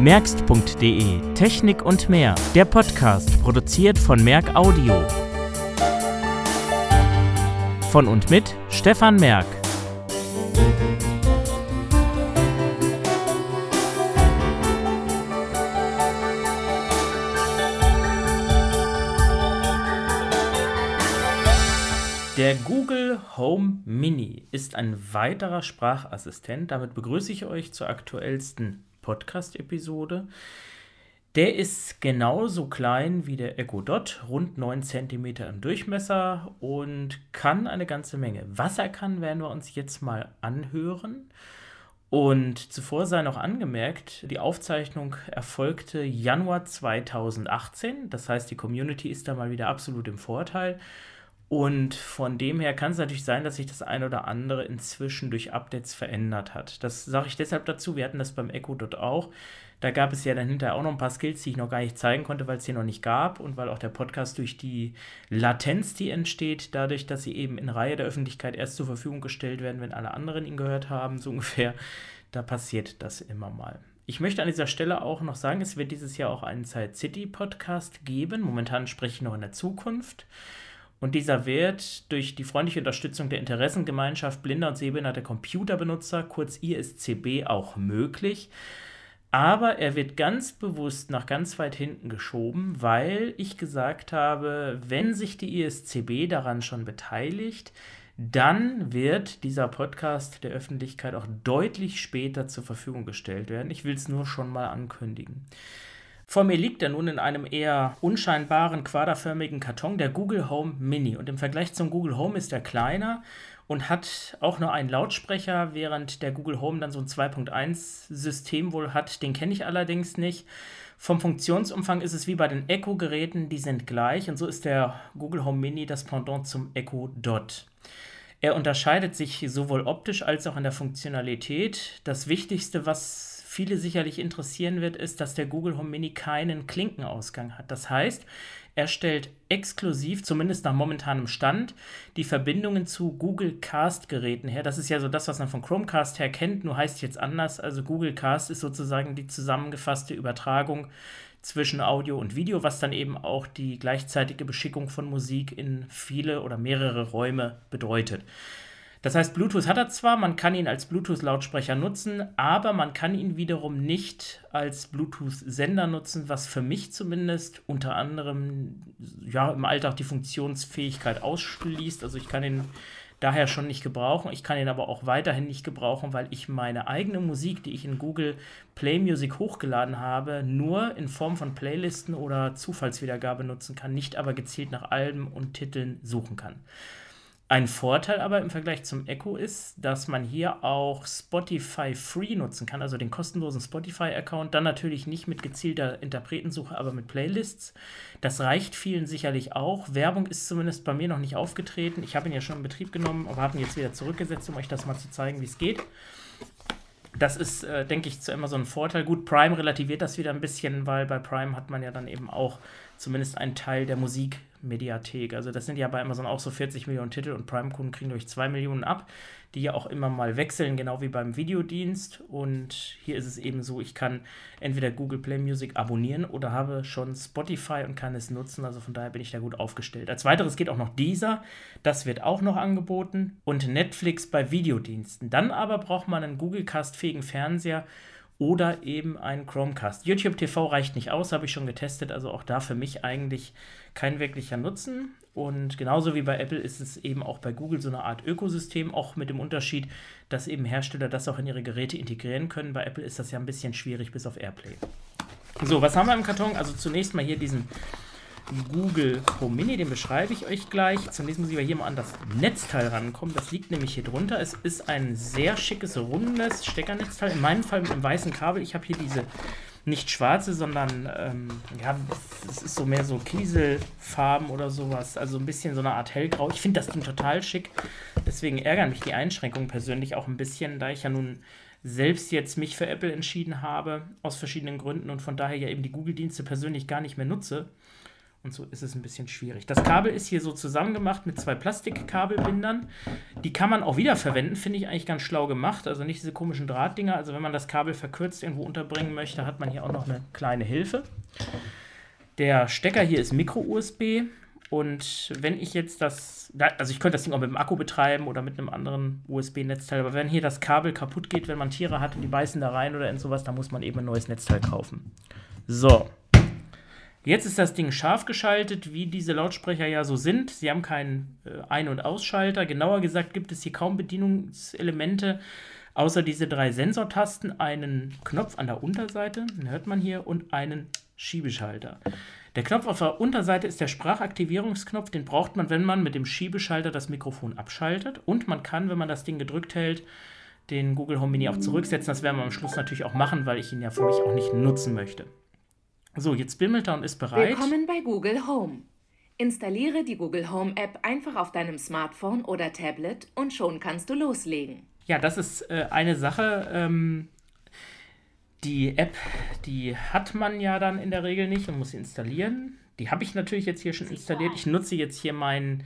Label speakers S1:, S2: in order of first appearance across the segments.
S1: Merkst.de Technik und mehr. Der Podcast produziert von Merck Audio. Von und mit Stefan Merck. Der Google Home Mini ist ein weiterer Sprachassistent. Damit begrüße ich euch zur aktuellsten Podcast-Episode. Der ist genauso klein wie der Echo Dot, rund 9 cm im Durchmesser und kann eine ganze Menge. Was er kann, werden wir uns jetzt mal anhören. Und zuvor sei noch angemerkt, die Aufzeichnung erfolgte Januar 2018. Das heißt, die Community ist da mal wieder absolut im Vorteil. Und von dem her kann es natürlich sein, dass sich das eine oder andere inzwischen durch Updates verändert hat. Das sage ich deshalb dazu. Wir hatten das beim Echo dort auch. Da gab es ja dann hinterher auch noch ein paar Skills, die ich noch gar nicht zeigen konnte, weil es hier noch nicht gab und weil auch der Podcast durch die Latenz, die entsteht, dadurch, dass sie eben in Reihe der Öffentlichkeit erst zur Verfügung gestellt werden, wenn alle anderen ihn gehört haben, so ungefähr, da passiert das immer mal. Ich möchte an dieser Stelle auch noch sagen, es wird dieses Jahr auch einen Side City Podcast geben. Momentan spreche ich noch in der Zukunft. Und dieser wird durch die freundliche Unterstützung der Interessengemeinschaft blinder und sehbehinderter Computerbenutzer, kurz ISCB, auch möglich. Aber er wird ganz bewusst nach ganz weit hinten geschoben, weil ich gesagt habe, wenn sich die ISCB daran schon beteiligt, dann wird dieser Podcast der Öffentlichkeit auch deutlich später zur Verfügung gestellt werden. Ich will es nur schon mal ankündigen. Vor mir liegt er nun in einem eher unscheinbaren, quaderförmigen Karton, der Google Home Mini. Und im Vergleich zum Google Home ist er kleiner und hat auch nur einen Lautsprecher, während der Google Home dann so ein 2.1-System wohl hat. Den kenne ich allerdings nicht. Vom Funktionsumfang ist es wie bei den Echo-Geräten, die sind gleich. Und so ist der Google Home Mini das Pendant zum Echo Dot. Er unterscheidet sich sowohl optisch als auch in der Funktionalität. Das Wichtigste, was viele sicherlich interessieren wird, ist, dass der Google Home Mini keinen Klinkenausgang hat. Das heißt, er stellt exklusiv, zumindest nach momentanem Stand, die Verbindungen zu Google Cast-Geräten her. Das ist ja so das, was man von Chromecast her kennt, nur heißt jetzt anders. Also Google Cast ist sozusagen die zusammengefasste Übertragung zwischen Audio und Video, was dann eben auch die gleichzeitige Beschickung von Musik in viele oder mehrere Räume bedeutet. Das heißt, Bluetooth hat er zwar, man kann ihn als Bluetooth-Lautsprecher nutzen, aber man kann ihn wiederum nicht als Bluetooth-Sender nutzen, was für mich zumindest unter anderem ja, im Alltag die Funktionsfähigkeit ausschließt. Also ich kann ihn daher schon nicht gebrauchen. Ich kann ihn aber auch weiterhin nicht gebrauchen, weil ich meine eigene Musik, die ich in Google Play Music hochgeladen habe, nur in Form von Playlisten oder Zufallswiedergabe nutzen kann, nicht aber gezielt nach Alben und Titeln suchen kann. Ein Vorteil aber im Vergleich zum Echo ist, dass man hier auch Spotify Free nutzen kann, also den kostenlosen Spotify-Account, dann natürlich nicht mit gezielter Interpretensuche, aber mit Playlists. Das reicht vielen sicherlich auch. Werbung ist zumindest bei mir noch nicht aufgetreten. Ich habe ihn ja schon in Betrieb genommen, aber habe ihn jetzt wieder zurückgesetzt, um euch das mal zu zeigen, wie es geht. Das ist, äh, denke ich, zu immer so ein Vorteil. Gut, Prime relativiert das wieder ein bisschen, weil bei Prime hat man ja dann eben auch zumindest einen Teil der Musik Mediathek. Also das sind ja bei Amazon auch so 40 Millionen Titel und Prime-Kunden kriegen durch 2 Millionen ab, die ja auch immer mal wechseln, genau wie beim Videodienst. Und hier ist es eben so, ich kann entweder Google Play Music abonnieren oder habe schon Spotify und kann es nutzen. Also von daher bin ich da gut aufgestellt. Als weiteres geht auch noch dieser, das wird auch noch angeboten und Netflix bei Videodiensten. Dann aber braucht man einen Google Cast-fähigen Fernseher oder eben ein Chromecast. YouTube TV reicht nicht aus, habe ich schon getestet, also auch da für mich eigentlich kein wirklicher Nutzen. Und genauso wie bei Apple ist es eben auch bei Google so eine Art Ökosystem, auch mit dem Unterschied, dass eben Hersteller das auch in ihre Geräte integrieren können. Bei Apple ist das ja ein bisschen schwierig bis auf Airplay. So, was haben wir im Karton? Also zunächst mal hier diesen Google Home Mini, den beschreibe ich euch gleich. Zunächst muss ich aber hier mal an das Netzteil rankommen. Das liegt nämlich hier drunter. Es ist ein sehr schickes, rundes Steckernetzteil. In meinem Fall mit einem weißen Kabel. Ich habe hier diese nicht schwarze, sondern ähm, ja, es ist so mehr so Kieselfarben oder sowas. Also ein bisschen so eine Art hellgrau. Ich finde das Ding total schick. Deswegen ärgern mich die Einschränkungen persönlich auch ein bisschen, da ich ja nun selbst jetzt mich für Apple entschieden habe, aus verschiedenen Gründen und von daher ja eben die Google-Dienste persönlich gar nicht mehr nutze Und so ist es ein bisschen schwierig. Das Kabel ist hier so zusammengemacht mit zwei Plastikkabelbindern. Die kann man auch wieder verwenden, finde ich eigentlich ganz schlau gemacht. Also nicht diese komischen Drahtdinger. Also wenn man das Kabel verkürzt irgendwo unterbringen möchte, hat man hier auch noch eine kleine Hilfe. Der Stecker hier ist Micro-USB. Und wenn ich jetzt das, also ich könnte das Ding auch mit dem Akku betreiben oder mit einem anderen USB-Netzteil, aber wenn hier das Kabel kaputt geht, wenn man Tiere hat und die beißen da rein oder in sowas, dann muss man eben ein neues Netzteil kaufen. So, Jetzt ist das Ding scharf geschaltet, wie diese Lautsprecher ja so sind. Sie haben keinen äh, Ein- und Ausschalter. Genauer gesagt gibt es hier kaum Bedienungselemente, außer diese drei Sensortasten, einen Knopf an der Unterseite, den hört man hier, und einen Schiebeschalter. Der Knopf auf der Unterseite ist der Sprachaktivierungsknopf, den braucht man, wenn man mit dem Schiebeschalter das Mikrofon abschaltet. Und man kann, wenn man das Ding gedrückt hält, den Google Home Mini auch zurücksetzen. Das werden wir am Schluss natürlich auch machen, weil ich ihn ja für mich auch nicht nutzen möchte. So, jetzt bimmelt und ist bereit.
S2: Willkommen bei Google Home. Installiere die Google Home App einfach auf deinem Smartphone oder Tablet und schon kannst du loslegen.
S1: Ja, das ist äh, eine Sache. Ähm, die App, die hat man ja dann in der Regel nicht und muss sie installieren. Die habe ich natürlich jetzt hier schon installiert. Ich nutze jetzt hier meinen,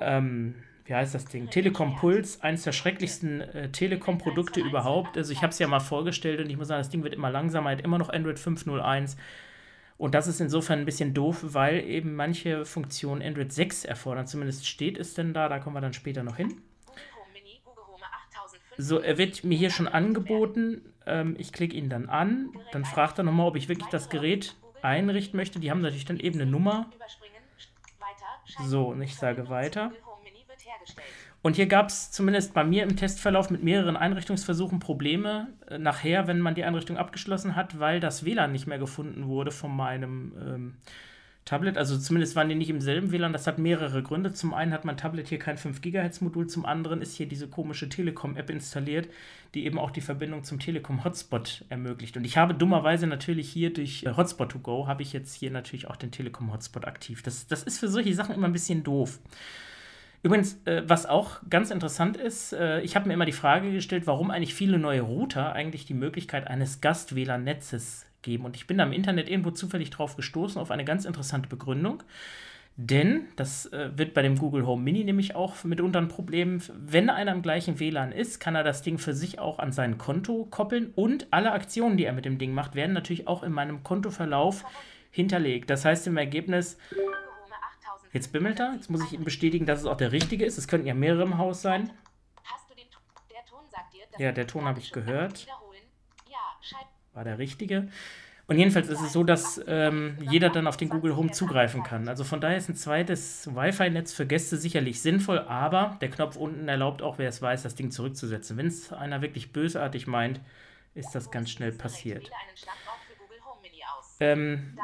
S1: ähm, wie heißt das Ding? Telekom Puls, eines der schrecklichsten äh, Telekom-Produkte überhaupt. Also ich habe es ja mal vorgestellt und ich muss sagen, das Ding wird immer langsamer, hat immer noch Android 5.01. Und das ist insofern ein bisschen doof, weil eben manche Funktionen Android 6 erfordern. Zumindest steht es denn da, da kommen wir dann später noch hin. So, er wird mir hier schon angeboten. Ähm, ich klicke ihn dann an. Dann fragt er nochmal, ob ich wirklich das Gerät einrichten möchte. Die haben natürlich dann eben eine Nummer. So, und ich sage weiter. Und hier gab es zumindest bei mir im Testverlauf mit mehreren Einrichtungsversuchen Probleme äh, nachher, wenn man die Einrichtung abgeschlossen hat, weil das WLAN nicht mehr gefunden wurde von meinem ähm, Tablet. Also zumindest waren die nicht im selben WLAN. Das hat mehrere Gründe. Zum einen hat mein Tablet hier kein 5 GHz Modul, zum anderen ist hier diese komische Telekom-App installiert, die eben auch die Verbindung zum Telekom-Hotspot ermöglicht. Und ich habe dummerweise natürlich hier durch äh, Hotspot to Go, habe ich jetzt hier natürlich auch den Telekom-Hotspot aktiv. Das, das ist für solche Sachen immer ein bisschen doof. Übrigens, äh, was auch ganz interessant ist, äh, ich habe mir immer die Frage gestellt, warum eigentlich viele neue Router eigentlich die Möglichkeit eines Gast-WLAN-Netzes geben. Und ich bin da im Internet irgendwo zufällig drauf gestoßen, auf eine ganz interessante Begründung. Denn, das äh, wird bei dem Google Home Mini nämlich auch mitunter ein Problem, wenn einer im gleichen WLAN ist, kann er das Ding für sich auch an sein Konto koppeln und alle Aktionen, die er mit dem Ding macht, werden natürlich auch in meinem Kontoverlauf hinterlegt. Das heißt im Ergebnis, Jetzt bimmelt er. Jetzt muss ich ihm bestätigen, dass es auch der richtige ist. Es könnten ja mehrere im Haus sein. Ja, der Ton habe ich gehört. War der richtige. Und jedenfalls ist es so, dass ähm, jeder dann auf den Google Home zugreifen kann. Also von daher ist ein zweites Wi-Fi-Netz für Gäste sicherlich sinnvoll, aber der Knopf unten erlaubt auch, wer es weiß, das Ding zurückzusetzen. Wenn es einer wirklich bösartig meint, ist das ganz schnell passiert. Ähm,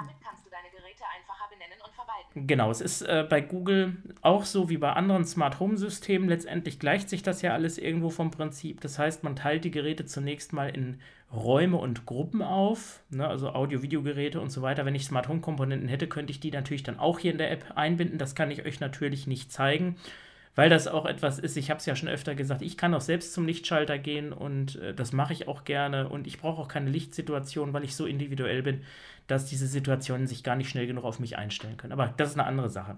S1: Genau, es ist äh, bei Google auch so wie bei anderen Smart Home Systemen. Letztendlich gleicht sich das ja alles irgendwo vom Prinzip. Das heißt, man teilt die Geräte zunächst mal in Räume und Gruppen auf, ne, also Audio-Video-Geräte und so weiter. Wenn ich Smart Home Komponenten hätte, könnte ich die natürlich dann auch hier in der App einbinden. Das kann ich euch natürlich nicht zeigen, weil das auch etwas ist. Ich habe es ja schon öfter gesagt, ich kann auch selbst zum Lichtschalter gehen und äh, das mache ich auch gerne. Und ich brauche auch keine Lichtsituation, weil ich so individuell bin dass diese Situationen sich gar nicht schnell genug auf mich einstellen können. Aber das ist eine andere Sache.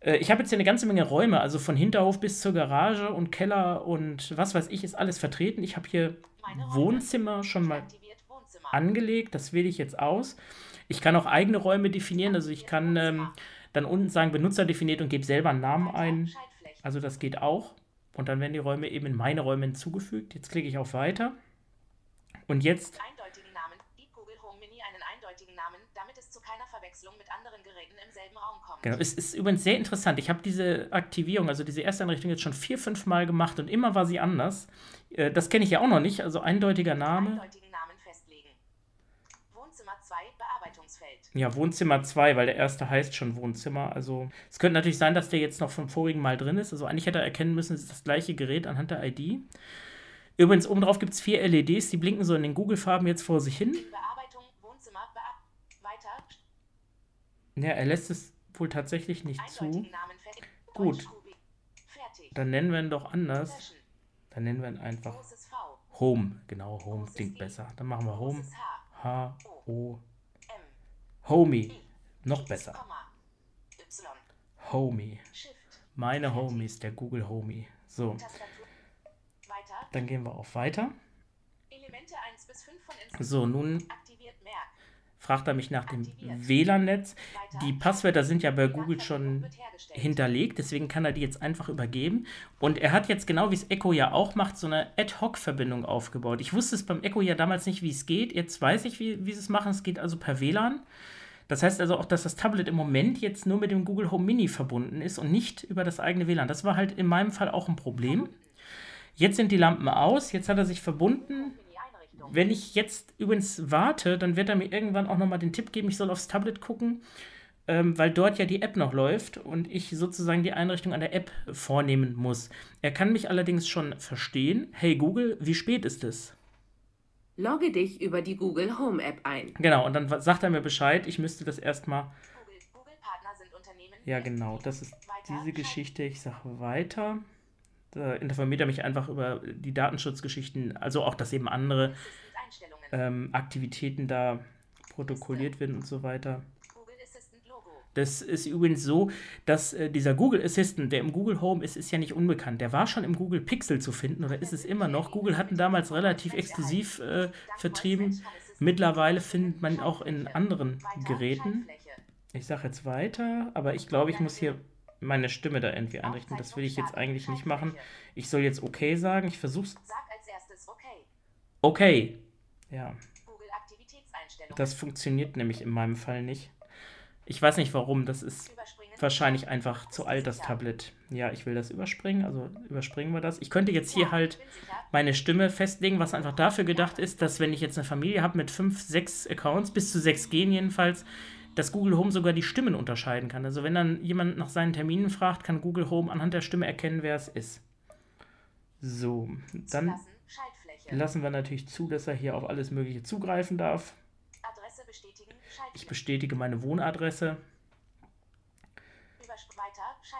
S1: Äh, ich habe jetzt hier eine ganze Menge Räume, also von Hinterhof bis zur Garage und Keller und was weiß ich, ist alles vertreten. Ich habe hier Wohnzimmer schon mal angelegt, das wähle ich jetzt aus. Ich kann auch eigene Räume definieren, also ich kann ähm, dann unten sagen, Benutzer definiert und gebe selber einen Namen ein. Also das geht auch. Und dann werden die Räume eben in meine Räume hinzugefügt. Jetzt klicke ich auf Weiter. Und jetzt Verwechslung mit anderen Geräten im selben Raum kommt. Genau, es ist übrigens sehr interessant. Ich habe diese Aktivierung, also diese erste Einrichtung jetzt schon vier, fünf Mal gemacht und immer war sie anders. Äh, das kenne ich ja auch noch nicht, also eindeutiger Name. Eindeutigen Namen festlegen. Wohnzimmer 2, Bearbeitungsfeld. Ja, Wohnzimmer 2, weil der erste heißt schon Wohnzimmer. Also es könnte natürlich sein, dass der jetzt noch vom vorigen Mal drin ist. Also eigentlich hätte er erkennen müssen, es ist das gleiche Gerät anhand der ID. Übrigens, obendrauf gibt es vier LEDs, die blinken so in den Google-Farben jetzt vor sich hin. Ja, er lässt es wohl tatsächlich nicht zu. Gut. Dann nennen wir ihn doch anders. Dann nennen wir ihn einfach Home. Genau, Home klingt besser. Dann machen wir Home. H-O. Homie. Noch besser. Homie. Meine Homies, der Google Homie. So. Dann gehen wir auf Weiter. So, nun fragt er mich nach dem WLAN-Netz. Die Passwörter sind ja bei Google schon hinterlegt, deswegen kann er die jetzt einfach übergeben. Und er hat jetzt genau wie es Echo ja auch macht, so eine Ad-Hoc-Verbindung aufgebaut. Ich wusste es beim Echo ja damals nicht, wie es geht. Jetzt weiß ich, wie, wie sie es machen. Es geht also per WLAN. Das heißt also auch, dass das Tablet im Moment jetzt nur mit dem Google Home Mini verbunden ist und nicht über das eigene WLAN. Das war halt in meinem Fall auch ein Problem. Jetzt sind die Lampen aus, jetzt hat er sich verbunden. Wenn ich jetzt übrigens warte, dann wird er mir irgendwann auch nochmal den Tipp geben, ich soll aufs Tablet gucken, ähm, weil dort ja die App noch läuft und ich sozusagen die Einrichtung an der App vornehmen muss. Er kann mich allerdings schon verstehen. Hey Google, wie spät ist es?
S2: Logge dich über die Google Home App ein.
S1: Genau, und dann sagt er mir Bescheid, ich müsste das erstmal. Ja, genau, das ist diese Geschichte. Ich sage weiter. Da informiert er mich einfach über die Datenschutzgeschichten, also auch, dass eben andere ähm, Aktivitäten da protokolliert werden und so weiter. Das ist übrigens so, dass äh, dieser Google Assistant, der im Google Home ist, ist ja nicht unbekannt. Der war schon im Google Pixel zu finden oder ist es immer noch. Google hatten damals relativ exklusiv äh, vertrieben. Mittlerweile findet man auch in anderen Geräten. Ich sage jetzt weiter, aber ich glaube, ich muss hier meine Stimme da irgendwie einrichten. Das will ich jetzt eigentlich nicht machen. Ich soll jetzt okay sagen. Ich versuche es. Okay. Ja. Das funktioniert nämlich in meinem Fall nicht. Ich weiß nicht warum, das ist wahrscheinlich einfach zu alt, das Tablet. Ja, ich will das überspringen, also überspringen wir das. Ich könnte jetzt hier halt meine Stimme festlegen, was einfach dafür gedacht ist, dass wenn ich jetzt eine Familie habe mit fünf, sechs Accounts, bis zu sechs gehen jedenfalls, dass Google Home sogar die Stimmen unterscheiden kann. Also wenn dann jemand nach seinen Terminen fragt, kann Google Home anhand der Stimme erkennen, wer es ist. So, dann lassen wir natürlich zu, dass er hier auf alles Mögliche zugreifen darf. Ich bestätige meine Wohnadresse.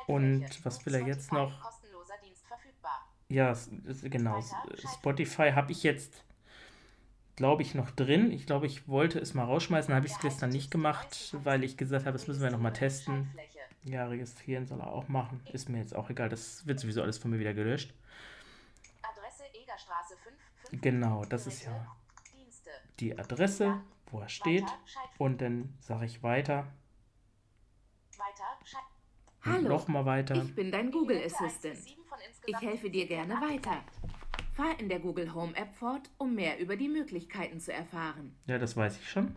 S1: Und was will er jetzt noch? Ja, genau. Spotify habe ich jetzt, glaube ich, noch drin. Ich glaube, ich wollte es mal rausschmeißen, habe ich es gestern nicht gemacht, weil ich gesagt habe, das müssen wir noch mal testen. Ja, registrieren soll er auch machen. Ist mir jetzt auch egal, das wird sowieso alles von mir wieder gelöscht. Genau, das ist ja die Adresse wo er steht. Und dann sage ich weiter.
S2: Hallo,
S1: nochmal weiter.
S2: Ich bin dein Google Assistant. Ich helfe dir gerne weiter. Fahr in der Google Home App fort, um mehr über die Möglichkeiten zu erfahren.
S1: Ja, das weiß ich schon.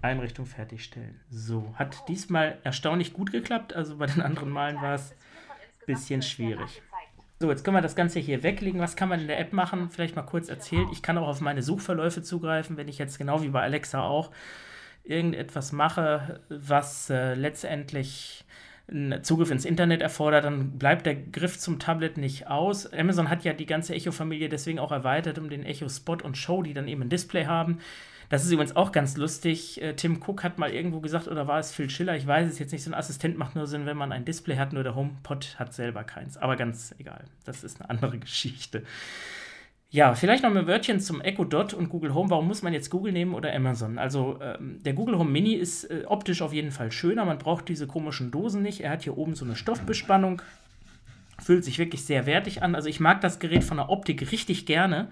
S1: Einrichtung fertigstellen. So, hat diesmal erstaunlich gut geklappt. Also bei den anderen Malen war es ein bisschen schwierig. So, jetzt können wir das Ganze hier weglegen. Was kann man in der App machen? Vielleicht mal kurz erzählt. Ich kann auch auf meine Suchverläufe zugreifen, wenn ich jetzt genau wie bei Alexa auch irgendetwas mache, was äh, letztendlich Zugriff ins Internet erfordert, dann bleibt der Griff zum Tablet nicht aus. Amazon hat ja die ganze Echo-Familie deswegen auch erweitert um den Echo Spot und Show, die dann eben ein Display haben. Das ist übrigens auch ganz lustig. Äh, Tim Cook hat mal irgendwo gesagt, oder war es Phil Schiller? Ich weiß es jetzt nicht. So ein Assistent macht nur Sinn, wenn man ein Display hat, nur der HomePod hat selber keins. Aber ganz egal. Das ist eine andere Geschichte. Ja, vielleicht noch ein Wörtchen zum Echo Dot und Google Home. Warum muss man jetzt Google nehmen oder Amazon? Also ähm, der Google Home Mini ist äh, optisch auf jeden Fall schöner. Man braucht diese komischen Dosen nicht. Er hat hier oben so eine Stoffbespannung. Fühlt sich wirklich sehr wertig an. Also ich mag das Gerät von der Optik richtig gerne.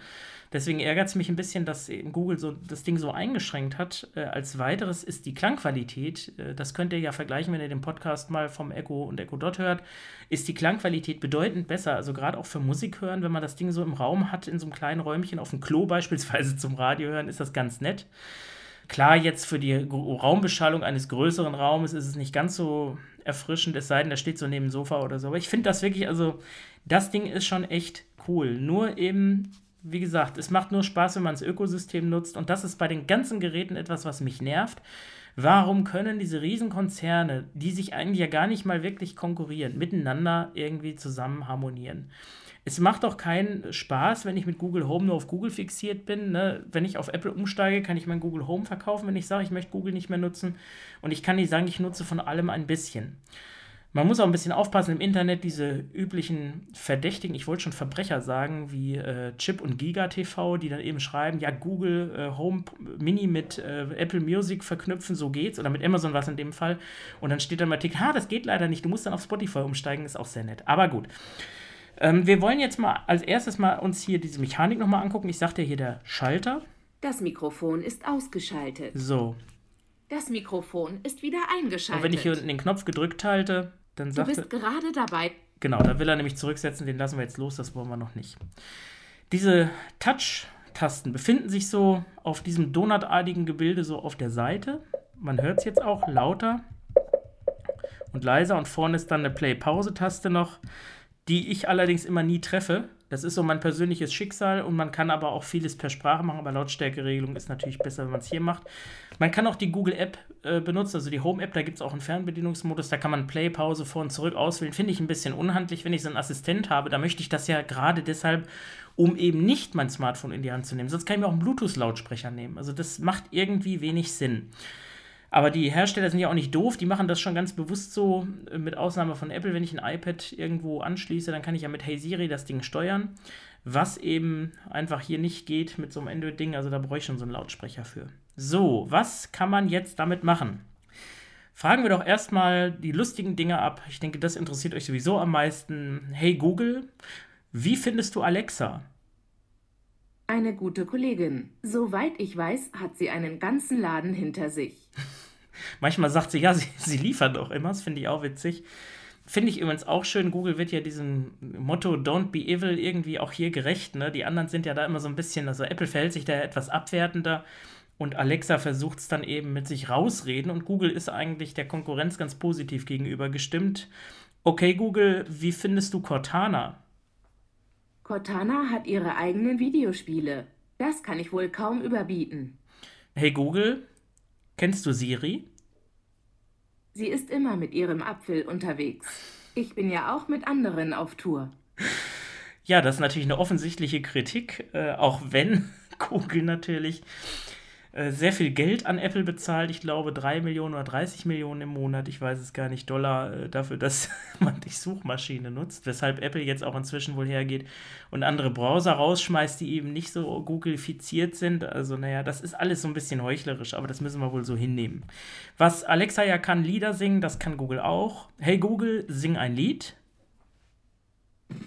S1: Deswegen ärgert es mich ein bisschen, dass Google so das Ding so eingeschränkt hat. Äh, als weiteres ist die Klangqualität, äh, das könnt ihr ja vergleichen, wenn ihr den Podcast mal vom Echo und Echo Dot hört, ist die Klangqualität bedeutend besser. Also gerade auch für Musik hören, wenn man das Ding so im Raum hat, in so einem kleinen Räumchen, auf dem Klo beispielsweise zum Radio hören, ist das ganz nett. Klar, jetzt für die Raumbeschallung eines größeren Raumes ist es nicht ganz so erfrischend, es sei denn, der steht so neben dem Sofa oder so. Aber ich finde das wirklich, also das Ding ist schon echt cool. Nur eben wie gesagt, es macht nur Spaß, wenn man das Ökosystem nutzt. Und das ist bei den ganzen Geräten etwas, was mich nervt. Warum können diese Riesenkonzerne, die sich eigentlich ja gar nicht mal wirklich konkurrieren, miteinander irgendwie zusammen harmonieren? Es macht doch keinen Spaß, wenn ich mit Google Home nur auf Google fixiert bin. Ne? Wenn ich auf Apple umsteige, kann ich mein Google Home verkaufen, wenn ich sage, ich möchte Google nicht mehr nutzen. Und ich kann nicht sagen, ich nutze von allem ein bisschen. Man muss auch ein bisschen aufpassen im Internet, diese üblichen Verdächtigen, ich wollte schon Verbrecher sagen, wie äh, Chip und Giga TV, die dann eben schreiben, ja, Google äh, Home Mini mit äh, Apple Music verknüpfen, so geht's, oder mit Amazon was in dem Fall. Und dann steht dann im Artikel, ha, das geht leider nicht, du musst dann auf Spotify umsteigen, ist auch sehr nett. Aber gut. Ähm, wir wollen jetzt mal als erstes mal uns hier diese Mechanik nochmal angucken. Ich sagte hier der Schalter.
S2: Das Mikrofon ist ausgeschaltet.
S1: So.
S2: Das Mikrofon ist wieder eingeschaltet.
S1: Und wenn ich hier unten den Knopf gedrückt halte, dann sagt
S2: Du bist gerade dabei.
S1: Genau, da will er nämlich zurücksetzen, den lassen wir jetzt los, das wollen wir noch nicht. Diese Touch-Tasten befinden sich so auf diesem donutartigen Gebilde so auf der Seite. Man hört es jetzt auch lauter und leiser und vorne ist dann eine Play-Pause-Taste noch, die ich allerdings immer nie treffe. Das ist so mein persönliches Schicksal und man kann aber auch vieles per Sprache machen, aber Lautstärkeregelung ist natürlich besser, wenn man es hier macht. Man kann auch die Google App äh, benutzen, also die Home App, da gibt es auch einen Fernbedienungsmodus, da kann man Play, Pause vor und zurück auswählen. Finde ich ein bisschen unhandlich, wenn ich so einen Assistent habe. Da möchte ich das ja gerade deshalb, um eben nicht mein Smartphone in die Hand zu nehmen. Sonst kann ich mir auch einen Bluetooth-Lautsprecher nehmen. Also das macht irgendwie wenig Sinn. Aber die Hersteller sind ja auch nicht doof, die machen das schon ganz bewusst so, äh, mit Ausnahme von Apple, wenn ich ein iPad irgendwo anschließe, dann kann ich ja mit Hey Siri das Ding steuern, was eben einfach hier nicht geht mit so einem Android-Ding, also da brauche ich schon so einen Lautsprecher für. So, was kann man jetzt damit machen? Fragen wir doch erstmal die lustigen Dinge ab. Ich denke, das interessiert euch sowieso am meisten. Hey Google, wie findest du Alexa?
S2: Eine gute Kollegin. Soweit ich weiß, hat sie einen ganzen Laden hinter sich.
S1: Manchmal sagt sie, ja, sie, sie liefert auch immer. Das finde ich auch witzig. Finde ich übrigens auch schön. Google wird ja diesem Motto Don't be evil irgendwie auch hier gerecht. Ne? Die anderen sind ja da immer so ein bisschen, also Apple verhält sich da etwas abwertender und Alexa versucht es dann eben mit sich rausreden und Google ist eigentlich der Konkurrenz ganz positiv gegenüber gestimmt. Okay, Google, wie findest du Cortana?
S2: Cortana hat ihre eigenen Videospiele. Das kann ich wohl kaum überbieten.
S1: Hey Google, kennst du Siri?
S2: Sie ist immer mit ihrem Apfel unterwegs. Ich bin ja auch mit anderen auf Tour.
S1: Ja, das ist natürlich eine offensichtliche Kritik, äh, auch wenn Google natürlich sehr viel Geld an Apple bezahlt. Ich glaube 3 Millionen oder 30 Millionen im Monat, ich weiß es gar nicht, Dollar äh, dafür, dass man die Suchmaschine nutzt. Weshalb Apple jetzt auch inzwischen wohl hergeht und andere Browser rausschmeißt, die eben nicht so Google-fiziert sind. Also, naja, das ist alles so ein bisschen heuchlerisch, aber das müssen wir wohl so hinnehmen. Was Alexa ja kann, Lieder singen, das kann Google auch. Hey Google, sing ein Lied.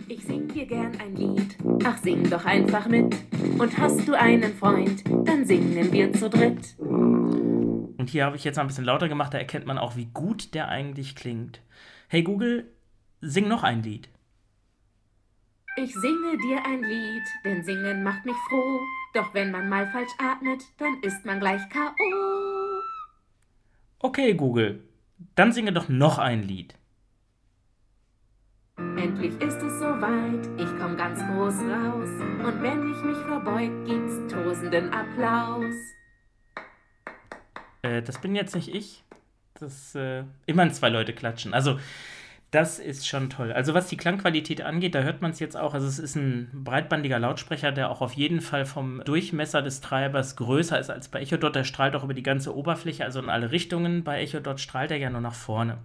S2: Ich sing dir gern ein Lied, ach sing doch einfach mit. Und hast du einen Freund, dann singen wir zu dritt.
S1: Und hier habe ich jetzt mal ein bisschen lauter gemacht, da erkennt man auch, wie gut der eigentlich klingt. Hey Google, sing noch ein Lied.
S2: Ich singe dir ein Lied, denn singen macht mich froh. Doch wenn man mal falsch atmet, dann ist man gleich K.O.
S1: Okay, Google, dann singe doch noch ein Lied.
S2: Endlich ist es soweit, ich komm ganz groß raus. Und wenn ich mich verbeug, gibt's tosenden Applaus.
S1: Äh, das bin jetzt nicht ich. Das, äh, immerhin zwei Leute klatschen. Also, das ist schon toll. Also, was die Klangqualität angeht, da hört man es jetzt auch. Also, es ist ein breitbandiger Lautsprecher, der auch auf jeden Fall vom Durchmesser des Treibers größer ist als bei EchoDot. Der strahlt auch über die ganze Oberfläche, also in alle Richtungen. Bei EchoDot strahlt er ja nur nach vorne.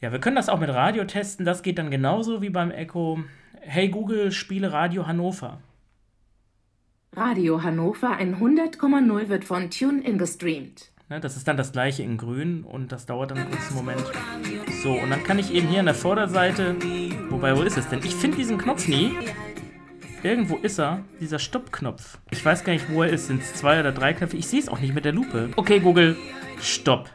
S1: Ja, wir können das auch mit Radio testen. Das geht dann genauso wie beim Echo. Hey Google, spiele Radio Hannover.
S2: Radio Hannover 100,0 wird von TuneIn gestreamt.
S1: Ne, das ist dann das gleiche in grün und das dauert dann einen kurzen Moment. So, und dann kann ich eben hier an der Vorderseite. Wobei, wo ist es denn? Ich finde diesen Knopf nie. Irgendwo ist er, dieser Stoppknopf. Ich weiß gar nicht, wo er ist. Sind es zwei oder drei Knöpfe? Ich sehe es auch nicht mit der Lupe. Okay, Google, stopp.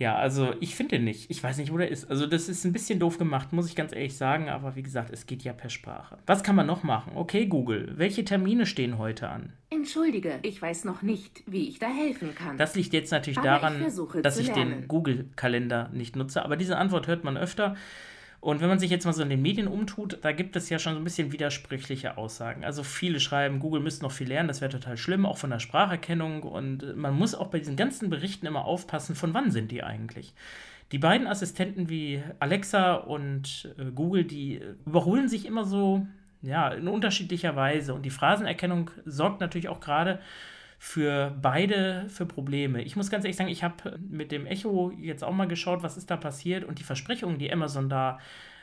S1: Ja, also ich finde nicht. Ich weiß nicht, wo der ist. Also das ist ein bisschen doof gemacht, muss ich ganz ehrlich sagen. Aber wie gesagt, es geht ja per Sprache. Was kann man noch machen? Okay, Google, welche Termine stehen heute an?
S2: Entschuldige, ich weiß noch nicht, wie ich da helfen kann.
S1: Das liegt jetzt natürlich
S2: Aber
S1: daran,
S2: ich
S1: dass ich den Google-Kalender nicht nutze. Aber diese Antwort hört man öfter. Und wenn man sich jetzt mal so in den Medien umtut, da gibt es ja schon so ein bisschen widersprüchliche Aussagen. Also viele schreiben, Google müsste noch viel lernen, das wäre total schlimm, auch von der Spracherkennung. Und man muss auch bei diesen ganzen Berichten immer aufpassen, von wann sind die eigentlich. Die beiden Assistenten wie Alexa und äh, Google, die überholen sich immer so, ja, in unterschiedlicher Weise. Und die Phrasenerkennung sorgt natürlich auch gerade für beide für Probleme. Ich muss ganz ehrlich sagen, ich habe mit dem Echo jetzt auch mal geschaut, was ist da passiert und die Versprechungen, die Amazon da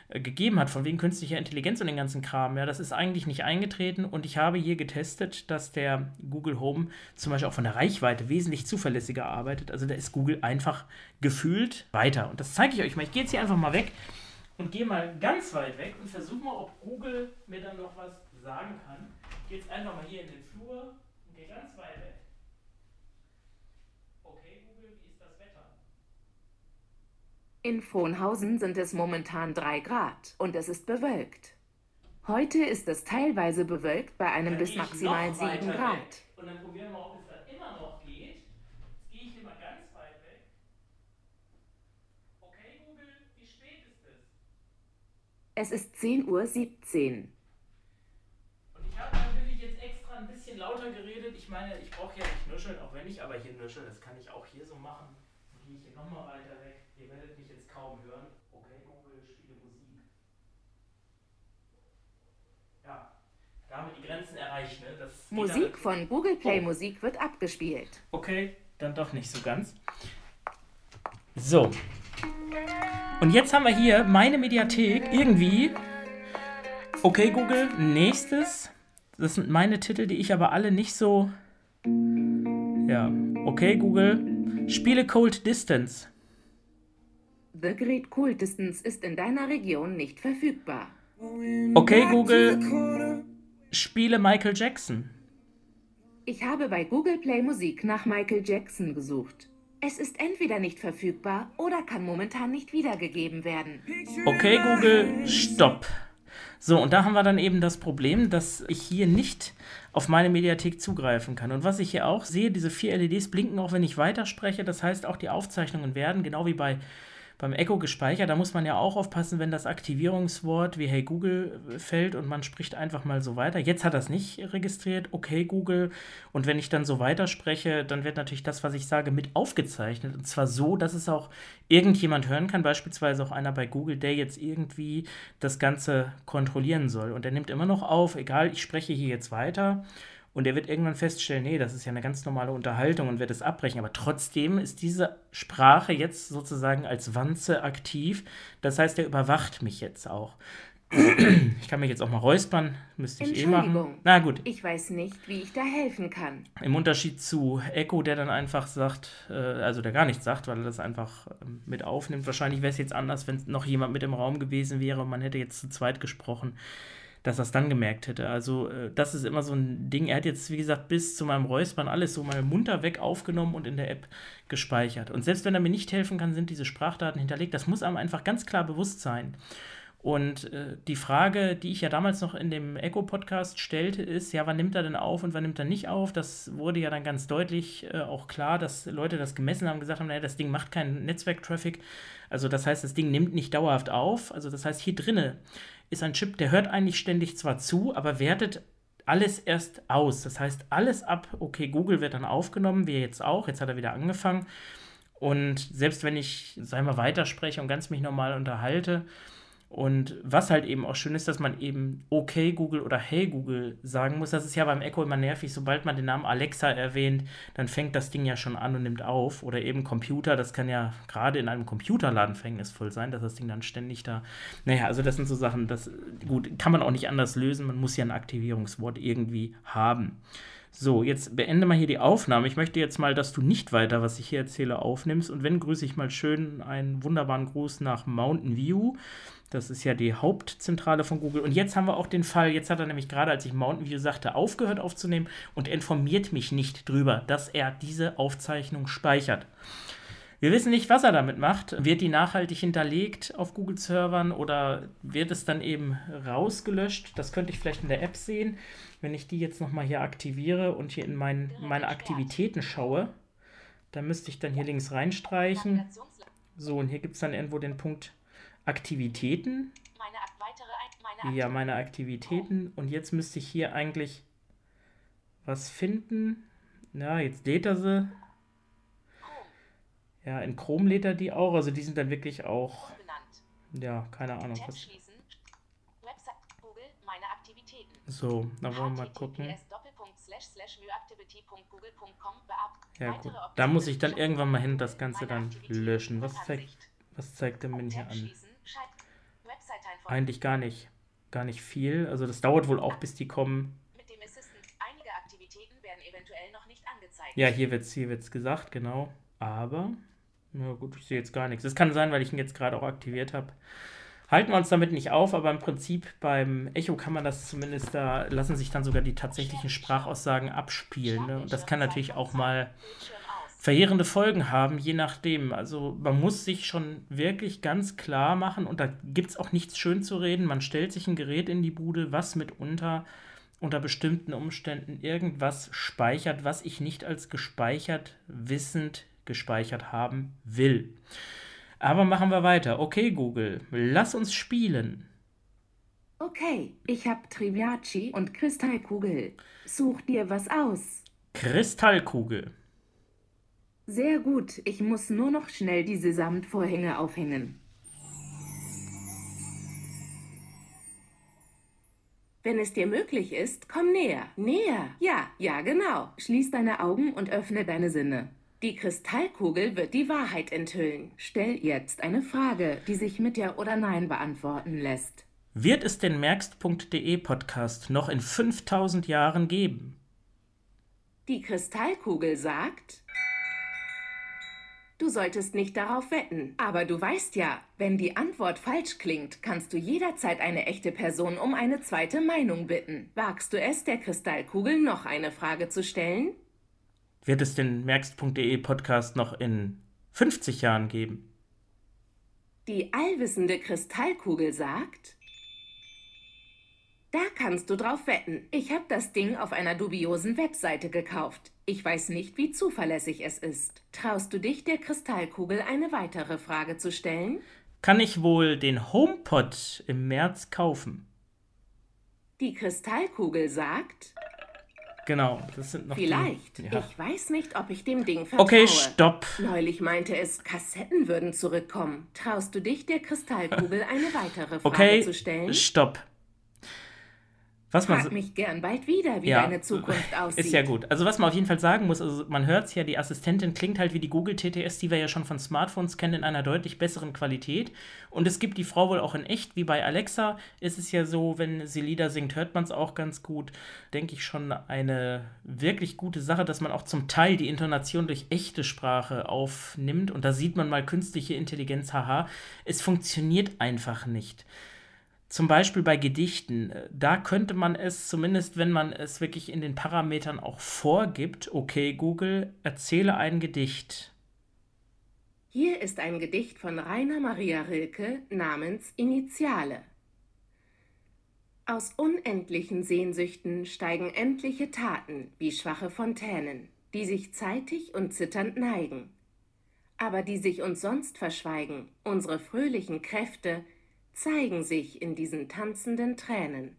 S1: äh, gegeben hat, von wegen künstlicher Intelligenz und den ganzen Kram, ja, das ist eigentlich nicht eingetreten und ich habe hier getestet, dass der Google Home zum Beispiel auch von der Reichweite wesentlich zuverlässiger arbeitet. Also da ist Google einfach gefühlt weiter. Und das zeige ich euch mal. Ich gehe jetzt hier einfach mal weg und gehe mal ganz weit weg und versuche mal, ob Google mir dann noch was sagen kann. Ich gehe jetzt einfach mal hier in den Flur gehe ganz weit weg.
S2: Okay, Google, wie ist das Wetter? In Vonhausen sind es momentan 3 Grad und es ist bewölkt. Heute ist es teilweise bewölkt bei einem bis maximal 7 Grad. Weg. Und dann probieren wir, ob es dann immer noch geht. Jetzt gehe ich mal ganz weit weg. Okay, Google, wie spät ist es? Es ist 10.17 Uhr.
S1: Lauter geredet. Ich meine, ich brauche ja nicht nuscheln, auch wenn ich aber hier nuschel, das kann ich auch hier so machen. Dann gehe ich hier nochmal weiter weg. Ihr werdet mich jetzt kaum hören. Okay, Google, spiele Musik. Ja, da haben wir die Grenzen erreicht. Ne? Das
S2: Musik von Google Play oh. Musik wird abgespielt.
S1: Okay, dann doch nicht so ganz. So. Und jetzt haben wir hier meine Mediathek irgendwie. Okay, Google, nächstes. Das sind meine Titel, die ich aber alle nicht so. Ja. Okay, Google. Spiele Cold Distance.
S2: The Great Cold Distance ist in deiner Region nicht verfügbar.
S1: Okay, Google. Spiele Michael Jackson.
S2: Ich habe bei Google Play Musik nach Michael Jackson gesucht. Es ist entweder nicht verfügbar oder kann momentan nicht wiedergegeben werden.
S1: Okay, Google, stopp. So, und da haben wir dann eben das Problem, dass ich hier nicht auf meine Mediathek zugreifen kann. Und was ich hier auch sehe, diese vier LEDs blinken auch, wenn ich weiterspreche. Das heißt, auch die Aufzeichnungen werden, genau wie bei beim Echo gespeichert. Da muss man ja auch aufpassen, wenn das Aktivierungswort wie Hey Google fällt und man spricht einfach mal so weiter. Jetzt hat es nicht registriert. Okay, Google. Und wenn ich dann so weiterspreche, dann wird natürlich das, was ich sage, mit aufgezeichnet. Und zwar so, dass es auch irgendjemand hören kann, beispielsweise auch einer bei Google, der jetzt irgendwie das Ganze kontrollieren soll. Und er nimmt immer noch auf, egal, ich spreche hier jetzt weiter. Und er wird irgendwann feststellen, nee, das ist ja eine ganz normale Unterhaltung und wird es abbrechen. Aber trotzdem ist diese Sprache jetzt sozusagen als Wanze aktiv. Das heißt, er überwacht mich jetzt auch. Ich kann mich jetzt auch mal räuspern, müsste ich eh machen.
S2: Na gut. Ich weiß nicht, wie ich da helfen kann.
S1: Im Unterschied zu Echo, der dann einfach sagt, äh, also der gar nichts sagt, weil er das einfach ähm, mit aufnimmt. Wahrscheinlich wäre es jetzt anders, wenn noch jemand mit im Raum gewesen wäre und man hätte jetzt zu zweit gesprochen dass er es dann gemerkt hätte. Also äh, das ist immer so ein Ding. Er hat jetzt, wie gesagt, bis zu meinem Räuspern alles so mal munter weg aufgenommen und in der App gespeichert. Und selbst wenn er mir nicht helfen kann, sind diese Sprachdaten hinterlegt. Das muss einem einfach ganz klar bewusst sein. Und äh, die Frage, die ich ja damals noch in dem Echo-Podcast stellte, ist, ja, wann nimmt er denn auf und wann nimmt er nicht auf? Das wurde ja dann ganz deutlich äh, auch klar, dass Leute das gemessen haben, gesagt haben, naja, das Ding macht keinen Netzwerktraffic. Also das heißt, das Ding nimmt nicht dauerhaft auf. Also das heißt, hier drinne ist ein Chip, der hört eigentlich ständig zwar zu, aber wertet alles erst aus. Das heißt, alles ab, okay, Google wird dann aufgenommen, wie jetzt auch, jetzt hat er wieder angefangen. Und selbst wenn ich, sagen wir, weiterspreche und ganz mich normal unterhalte, und was halt eben auch schön ist, dass man eben okay Google oder hey Google sagen muss. Das ist ja beim Echo immer nervig. Sobald man den Namen Alexa erwähnt, dann fängt das Ding ja schon an und nimmt auf. Oder eben Computer. Das kann ja gerade in einem Computerladen verhängnisvoll sein, dass das Ding dann ständig da. Naja, also das sind so Sachen, das gut, kann man auch nicht anders lösen. Man muss ja ein Aktivierungswort irgendwie haben. So, jetzt beende mal hier die Aufnahme. Ich möchte jetzt mal, dass du nicht weiter, was ich hier erzähle, aufnimmst. Und wenn, grüße ich mal schön einen wunderbaren Gruß nach Mountain View. Das ist ja die Hauptzentrale von Google. Und jetzt haben wir auch den Fall, jetzt hat er nämlich gerade, als ich Mountain View sagte, aufgehört aufzunehmen und informiert mich nicht drüber, dass er diese Aufzeichnung speichert. Wir wissen nicht, was er damit macht. Wird die nachhaltig hinterlegt auf Google-Servern oder wird es dann eben rausgelöscht? Das könnte ich vielleicht in der App sehen. Wenn ich die jetzt nochmal hier aktiviere und hier in mein, meine Aktivitäten schaue, dann müsste ich dann hier links reinstreichen. So, und hier gibt es dann irgendwo den Punkt Aktivitäten. Meine weitere, meine ja, meine Aktivitäten. Und jetzt müsste ich hier eigentlich was finden. Ja, jetzt lädt er sie. Ja, in Chrome lädt er die auch. Also die sind dann wirklich auch. Ja, keine Ahnung. Was. So, dann wollen wir mal gucken. Ja, gut. Da muss ich dann irgendwann mal hin das Ganze dann löschen. Was zeigt, was zeigt der Min hier an? Eigentlich gar nicht. Gar nicht viel. Also das dauert wohl auch, bis die kommen. Ja, hier wird es hier wird's gesagt, genau. Aber, na gut, ich sehe jetzt gar nichts. Es kann sein, weil ich ihn jetzt gerade auch aktiviert habe halten wir uns damit nicht auf, aber im Prinzip beim Echo kann man das zumindest, da lassen sich dann sogar die tatsächlichen Sprachaussagen abspielen. Ne? Und das kann natürlich auch mal verheerende Folgen haben, je nachdem. Also man muss sich schon wirklich ganz klar machen, und da gibt es auch nichts schön zu reden, man stellt sich ein Gerät in die Bude, was mitunter unter bestimmten Umständen irgendwas speichert, was ich nicht als gespeichert wissend gespeichert haben will. Aber machen wir weiter. Okay, Google, lass uns spielen.
S2: Okay, ich habe Triviaci und Kristallkugel. Such dir was aus.
S1: Kristallkugel.
S2: Sehr gut, ich muss nur noch schnell diese Samtvorhänge aufhängen. Wenn es dir möglich ist, komm näher. Näher. Ja, ja, genau. Schließ deine Augen und öffne deine Sinne. Die Kristallkugel wird die Wahrheit enthüllen. Stell jetzt eine Frage, die sich mit Ja oder Nein beantworten lässt.
S1: Wird es den Merkst.de Podcast noch in 5000 Jahren geben?
S2: Die Kristallkugel sagt, du solltest nicht darauf wetten. Aber du weißt ja, wenn die Antwort falsch klingt, kannst du jederzeit eine echte Person um eine zweite Meinung bitten. Wagst du es, der Kristallkugel noch eine Frage zu stellen?
S1: Wird es den Merkst.de Podcast noch in 50 Jahren geben?
S2: Die allwissende Kristallkugel sagt, da kannst du drauf wetten. Ich habe das Ding auf einer dubiosen Webseite gekauft. Ich weiß nicht, wie zuverlässig es ist. Traust du dich, der Kristallkugel eine weitere Frage zu stellen?
S1: Kann ich wohl den HomePod im März kaufen?
S2: Die Kristallkugel sagt,
S1: Genau, das sind noch
S2: Vielleicht. Die, ja. Ich weiß nicht, ob ich dem Ding vertraue.
S1: Okay, stopp.
S2: Neulich meinte es, Kassetten würden zurückkommen. Traust du dich, der Kristallkugel eine weitere Frage
S1: okay,
S2: zu stellen?
S1: Stopp.
S2: Was Frag man mich gern bald wieder, wie ja, deine Zukunft aussieht.
S1: Ist ja gut. Also was man auf jeden Fall sagen muss, also man hört es ja, die Assistentin klingt halt wie die Google TTS, die wir ja schon von Smartphones kennen, in einer deutlich besseren Qualität. Und es gibt die Frau wohl auch in echt, wie bei Alexa ist es ja so, wenn sie Lieder singt, hört man es auch ganz gut. Denke ich schon eine wirklich gute Sache, dass man auch zum Teil die Intonation durch echte Sprache aufnimmt. Und da sieht man mal künstliche Intelligenz, haha. Es funktioniert einfach nicht. Zum Beispiel bei Gedichten, äh, da könnte man es, zumindest wenn man es wirklich in den Parametern auch vorgibt, okay Google, erzähle ein Gedicht.
S2: Hier ist ein Gedicht von Rainer Maria Rilke namens Initiale. Aus unendlichen Sehnsüchten steigen endliche Taten wie schwache Fontänen, die sich zeitig und zitternd neigen, aber die sich uns sonst verschweigen, unsere fröhlichen Kräfte, zeigen sich in diesen tanzenden Tränen.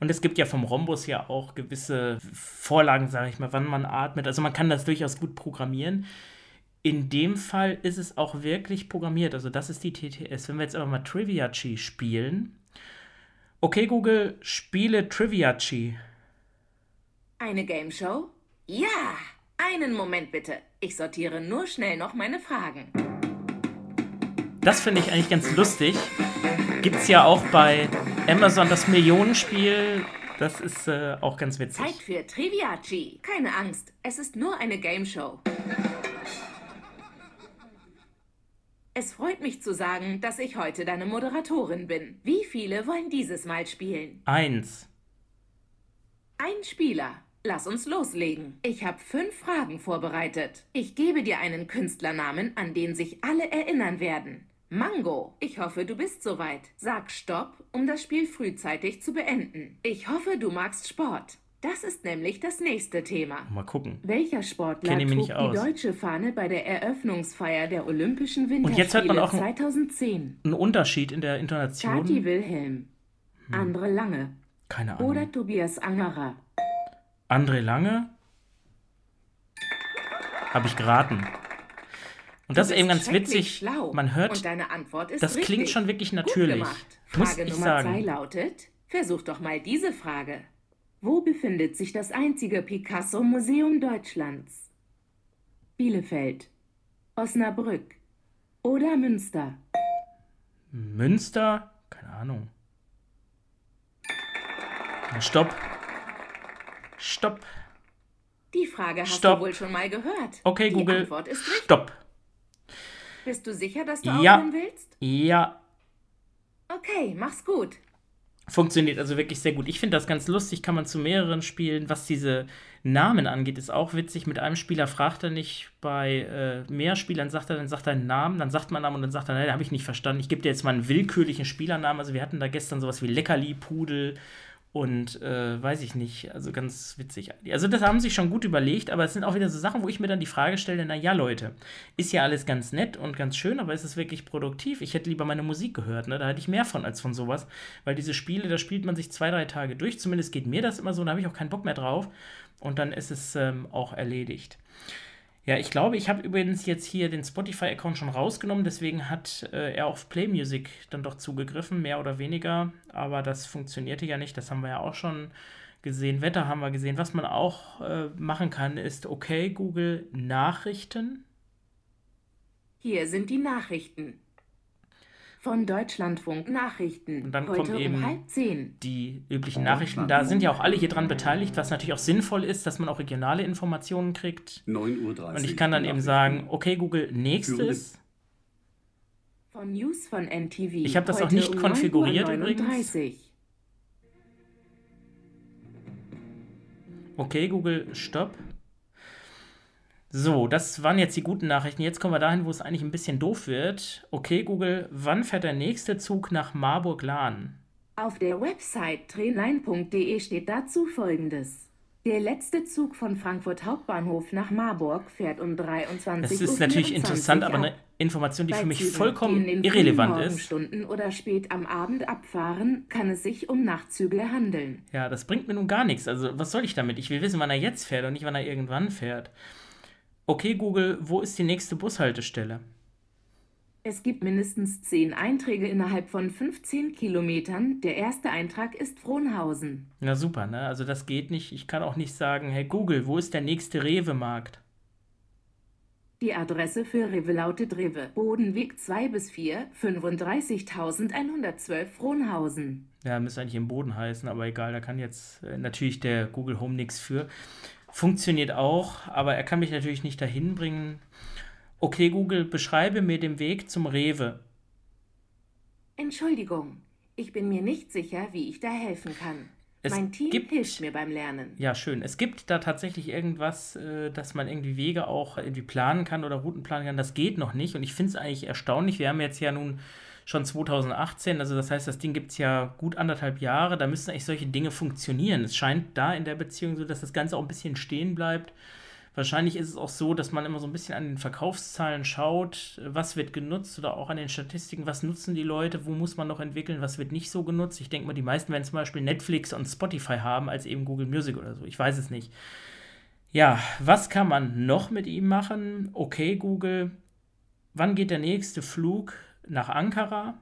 S1: Und es gibt ja vom Rhombus ja auch gewisse Vorlagen, sage ich mal, wann man atmet. Also man kann das durchaus gut programmieren. In dem Fall ist es auch wirklich programmiert. Also das ist die TTS. Wenn wir jetzt aber mal Triviachi spielen. Okay, Google, spiele Triviachi.
S2: Eine Game Show? Ja! Einen Moment bitte. Ich sortiere nur schnell noch meine Fragen.
S1: Das finde ich eigentlich ganz lustig gibt es ja auch bei Amazon das Millionenspiel. Das ist äh, auch ganz witzig.
S2: Zeit für Triviaci. Keine Angst, es ist nur eine Game Show. Es freut mich zu sagen, dass ich heute deine Moderatorin bin. Wie viele wollen dieses Mal spielen?
S1: Eins.
S2: Ein Spieler. Lass uns loslegen. Ich habe fünf Fragen vorbereitet. Ich gebe dir einen Künstlernamen, an den sich alle erinnern werden. Mango, ich hoffe, du bist soweit. Sag Stopp, um das Spiel frühzeitig zu beenden. Ich hoffe, du magst Sport. Das ist nämlich das nächste Thema.
S1: Mal gucken.
S2: Welcher Sportler trug die deutsche Fahne bei der Eröffnungsfeier der Olympischen Winterspiele
S1: Und jetzt hört man auch
S2: 2010?
S1: Einen Unterschied in der Intonation.
S2: Kati Wilhelm, hm. Andre Lange.
S1: Keine Ahnung.
S2: Oder Tobias Angerer.
S1: André Lange? Habe ich geraten. Und das ist eben ganz witzig.
S2: Schlau.
S1: Man hört, das
S2: richtig.
S1: klingt schon wirklich natürlich.
S2: Frage muss ich Nummer sagen. zwei lautet, versuch doch mal diese Frage. Wo befindet sich das einzige Picasso-Museum Deutschlands? Bielefeld, Osnabrück oder Münster?
S1: Münster? Keine Ahnung. Stopp. Stopp.
S2: Die Frage hast
S1: Stopp.
S2: du wohl schon mal gehört.
S1: Okay,
S2: Die
S1: Google.
S2: Antwort ist richtig.
S1: Stopp.
S2: Bist du sicher, dass du
S1: Ja.
S2: aufhören willst?
S1: Ja,
S2: Okay, mach's gut.
S1: funktioniert also wirklich sehr gut. Ich finde das ganz lustig, kann man zu mehreren spielen. Was diese Namen angeht, ist auch witzig. Mit einem Spieler fragt er nicht, bei äh, mehr Spielern sagt er, dann sagt er einen Namen, dann sagt man einen Namen und dann sagt er, nein, habe ich nicht verstanden. Ich gebe dir jetzt mal einen willkürlichen Spielernamen. Also wir hatten da gestern sowas wie Leckerli, Pudel und äh, weiß ich nicht, also ganz witzig. Also das haben sich schon gut überlegt, aber es sind auch wieder so Sachen, wo ich mir dann die Frage stelle, na ja, Leute, ist ja alles ganz nett und ganz schön, aber ist es wirklich produktiv? Ich hätte lieber meine Musik gehört, ne? Da hätte ich mehr von als von sowas, weil diese Spiele, da spielt man sich zwei, drei Tage durch, zumindest geht mir das immer so, da habe ich auch keinen Bock mehr drauf und dann ist es ähm, auch erledigt. Ja, ich glaube, ich habe übrigens jetzt hier den Spotify-Account schon rausgenommen, deswegen hat äh, er auf Play Music dann doch zugegriffen, mehr oder weniger. Aber das funktionierte ja nicht, das haben wir ja auch schon gesehen. Wetter haben wir gesehen. Was man auch äh, machen kann, ist, okay, Google Nachrichten.
S2: Hier sind die Nachrichten. Von Deutschlandfunk Nachrichten.
S1: Und dann
S2: Heute
S1: kommt eben
S2: um halb zehn.
S1: die üblichen Nachrichten. Da sind ja auch alle hier dran beteiligt, was natürlich auch sinnvoll ist, dass man auch regionale Informationen kriegt.
S3: 9.30 Uhr.
S1: Und ich kann dann eben sagen, okay, Google, nächstes.
S2: Von News von NTV.
S1: Ich habe das auch nicht
S2: um
S1: konfiguriert
S2: 9.39 Uhr.
S1: übrigens. Okay, Google, stopp. So, das waren jetzt die guten Nachrichten. Jetzt kommen wir dahin, wo es eigentlich ein bisschen doof wird. Okay, Google, wann fährt der nächste Zug nach Marburg-Lahn?
S2: Auf der Website trainline.de steht dazu folgendes. Der letzte Zug von Frankfurt Hauptbahnhof nach Marburg fährt um 23.24
S1: Das
S2: Uhr.
S1: ist natürlich interessant, aber
S2: ab.
S1: eine Information, die
S2: Bei
S1: für mich
S2: Zügen,
S1: vollkommen irrelevant ist.
S2: Morgenstunden oder spät am Abend abfahren, kann es sich um Nachtzüge handeln.
S1: Ja, das bringt mir nun gar nichts. Also, was soll ich damit? Ich will wissen, wann er jetzt fährt und nicht, wann er irgendwann fährt. Okay, Google, wo ist die nächste Bushaltestelle?
S2: Es gibt mindestens 10 Einträge innerhalb von 15 Kilometern. Der erste Eintrag ist Frohnhausen.
S1: Na super, ne? Also das geht nicht. Ich kann auch nicht sagen, hey Google, wo ist der nächste Rewe-Markt?
S2: Die Adresse für Rewe lautet Rewe. Bodenweg 2 bis 4, 35.112 Frohnhausen.
S1: Ja, müsste eigentlich im Boden heißen, aber egal, da kann jetzt äh, natürlich der Google Home nichts für. Funktioniert auch, aber er kann mich natürlich nicht dahin bringen. Okay, Google, beschreibe mir den Weg zum Rewe.
S2: Entschuldigung, ich bin mir nicht sicher, wie ich da helfen kann.
S1: Es
S2: mein Team
S1: gibt-
S2: hilft mir beim Lernen.
S1: Ja, schön. Es gibt da tatsächlich irgendwas, äh, dass man irgendwie Wege auch irgendwie planen kann oder Routen planen kann. Das geht noch nicht und ich finde es eigentlich erstaunlich. Wir haben jetzt ja nun schon 2018, also das heißt, das Ding gibt es ja gut anderthalb Jahre. Da müssen eigentlich solche Dinge funktionieren. Es scheint da in der Beziehung so, dass das Ganze auch ein bisschen stehen bleibt. Wahrscheinlich ist es auch so, dass man immer so ein bisschen an den Verkaufszahlen schaut, was wird genutzt oder auch an den Statistiken, was nutzen die Leute, wo muss man noch entwickeln, was wird nicht so genutzt. Ich denke mal, die meisten werden zum Beispiel Netflix und Spotify haben als eben Google Music oder so. Ich weiß es nicht. Ja, was kann man noch mit ihm machen? Okay, Google, wann geht der nächste Flug nach Ankara?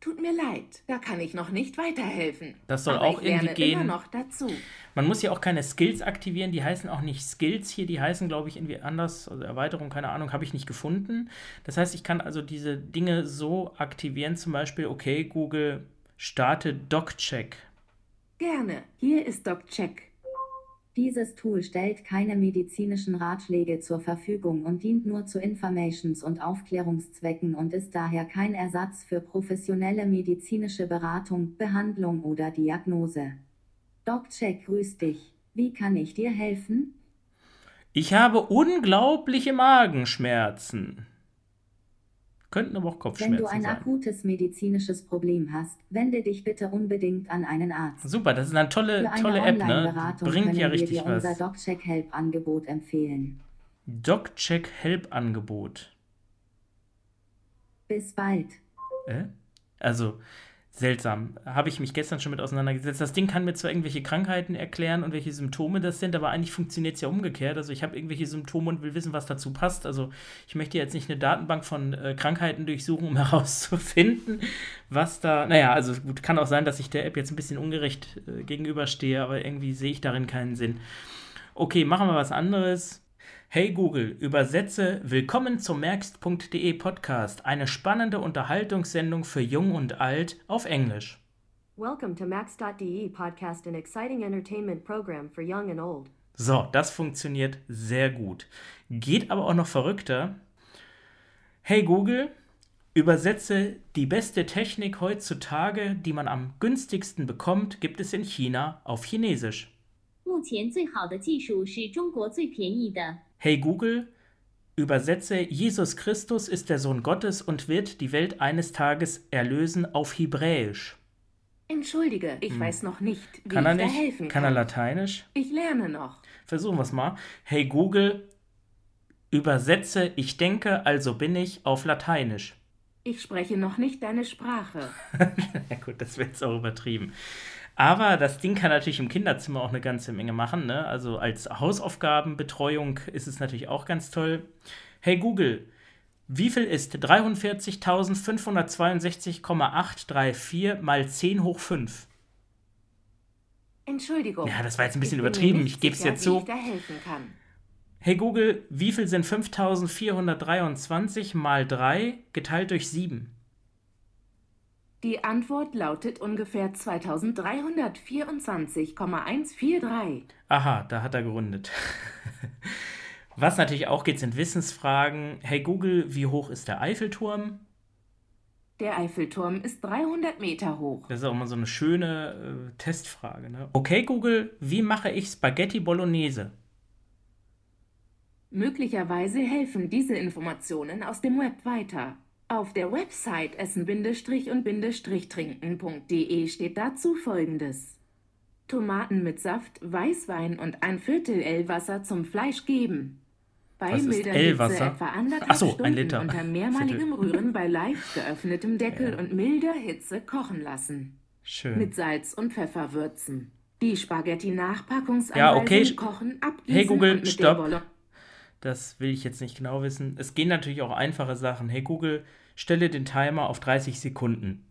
S2: Tut mir leid, da kann ich noch nicht weiterhelfen.
S1: Das soll
S2: Aber
S1: auch irgendwie gehen.
S2: immer noch dazu.
S1: Man muss ja auch keine Skills aktivieren, die heißen auch nicht Skills hier, die heißen, glaube ich, irgendwie anders, also Erweiterung, keine Ahnung, habe ich nicht gefunden. Das heißt, ich kann also diese Dinge so aktivieren, zum Beispiel, okay, Google, starte DocCheck.
S2: Gerne. Hier ist DocCheck.
S4: Dieses Tool stellt keine medizinischen Ratschläge zur Verfügung und dient nur zu Informations- und Aufklärungszwecken und ist daher kein Ersatz für professionelle medizinische Beratung, Behandlung oder Diagnose. DocCheck grüßt dich. Wie kann ich dir helfen?
S1: Ich habe unglaubliche Magenschmerzen. Könnten aber auch
S4: Wenn
S1: Kopfschmerzen
S4: du ein
S1: sein.
S4: akutes medizinisches Problem hast, wende dich bitte unbedingt an einen Arzt.
S1: Super, das ist eine tolle,
S4: Für eine
S1: tolle App, ne? Bringt ja
S4: wir
S1: richtig
S4: dir
S1: was.
S4: unser DocCheck Help Angebot empfehlen.
S1: DocCheck Help Angebot.
S4: Bis bald.
S1: Äh? Also, seltsam. Habe ich mich gestern schon mit auseinandergesetzt. Das Ding kann mir zwar irgendwelche Krankheiten erklären und welche Symptome das sind, aber eigentlich funktioniert es ja umgekehrt. Also ich habe irgendwelche Symptome und will wissen, was dazu passt. Also ich möchte jetzt nicht eine Datenbank von äh, Krankheiten durchsuchen, um herauszufinden, was da. Naja, also gut, kann auch sein, dass ich der App jetzt ein bisschen ungerecht äh, gegenüberstehe, aber irgendwie sehe ich darin keinen Sinn. Okay, machen wir was anderes. Hey Google, übersetze Willkommen zum Merkst.de Podcast, eine spannende Unterhaltungssendung für Jung und Alt auf Englisch. Welcome to Max.de Podcast, an exciting entertainment program for young and old. So, das funktioniert sehr gut. Geht aber auch noch verrückter. Hey Google, übersetze die beste Technik heutzutage, die man am günstigsten bekommt, gibt es in China auf Chinesisch. 目前最好的技术是中国最便宜的。 Hey Google, übersetze Jesus Christus ist der Sohn Gottes und wird die Welt eines Tages erlösen auf Hebräisch.
S2: Entschuldige, ich hm. weiß noch nicht,
S1: wie kann er ich nicht? da helfen kann. Kann er Lateinisch?
S2: Ich lerne noch.
S1: Versuchen wir es mal. Hey Google, übersetze ich denke, also bin ich auf Lateinisch.
S2: Ich spreche noch nicht deine Sprache.
S1: ja gut, das wird jetzt auch übertrieben. Aber das Ding kann natürlich im Kinderzimmer auch eine ganze Menge machen. Ne? Also als Hausaufgabenbetreuung ist es natürlich auch ganz toll. Hey Google, wie viel ist 43.562,834 mal 10 hoch 5?
S2: Entschuldigung.
S1: Ja, das war jetzt ein bisschen übertrieben. Ich gebe es dir zu. Hey Google, wie viel sind 5423 mal 3 geteilt durch 7?
S2: Die Antwort lautet ungefähr 2324,143.
S1: Aha, da hat er gerundet. Was natürlich auch geht, sind Wissensfragen. Hey Google, wie hoch ist der Eiffelturm?
S2: Der Eiffelturm ist 300 Meter hoch.
S1: Das ist auch mal so eine schöne äh, Testfrage. Ne? Okay Google, wie mache ich Spaghetti Bolognese?
S2: Möglicherweise helfen diese Informationen aus dem Web weiter. Auf der Website essen-und-trinken.de steht dazu folgendes. Tomaten mit Saft, Weißwein und ein Viertel L-Wasser zum Fleisch geben. Bei
S1: Was milder Hitze
S2: etwa anderthalb so, Stunden unter mehrmaligem Rühren bei leicht geöffnetem Deckel ja. und milder Hitze kochen lassen.
S1: Schön.
S2: Mit Salz und Pfeffer würzen. Die Spaghetti-Nachpackungsanweisung
S1: ja, okay.
S2: kochen, abgießen
S1: Hey Google, stopp. Das will ich jetzt nicht genau wissen. Es gehen natürlich auch einfache Sachen. Hey Google, stelle den Timer auf 30 Sekunden.